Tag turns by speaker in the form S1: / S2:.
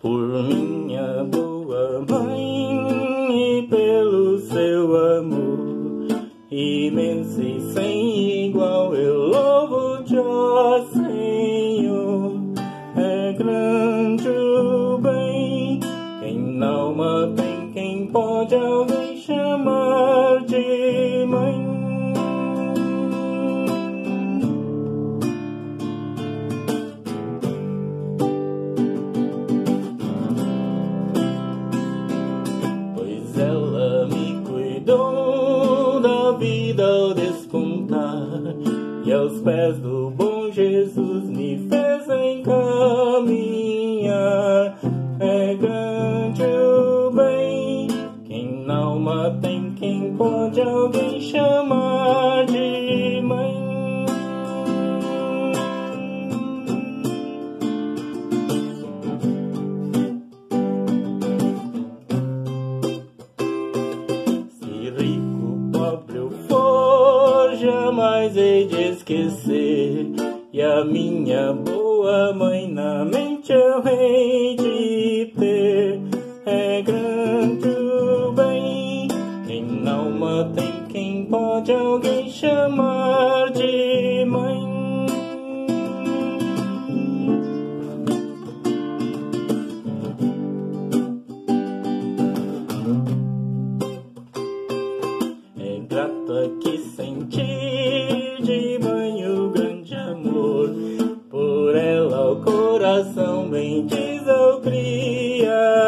S1: Por minha boa mãe e pelo seu amor imenso e sem igual, eu louvo-te, ó Senhor. É grande o bem, quem não mantém, quem pode alguém. ao descontar e aos pés do bom Jesus me fez encaminhar. É grande o bem, quem na alma tem, quem pode alguém chamar. jamais hei de esquecer. E a minha boa mãe na mente eu hei de ter. É grande o bem, quem alma tem quem pode alguém chamar de mãe. É que senti teu.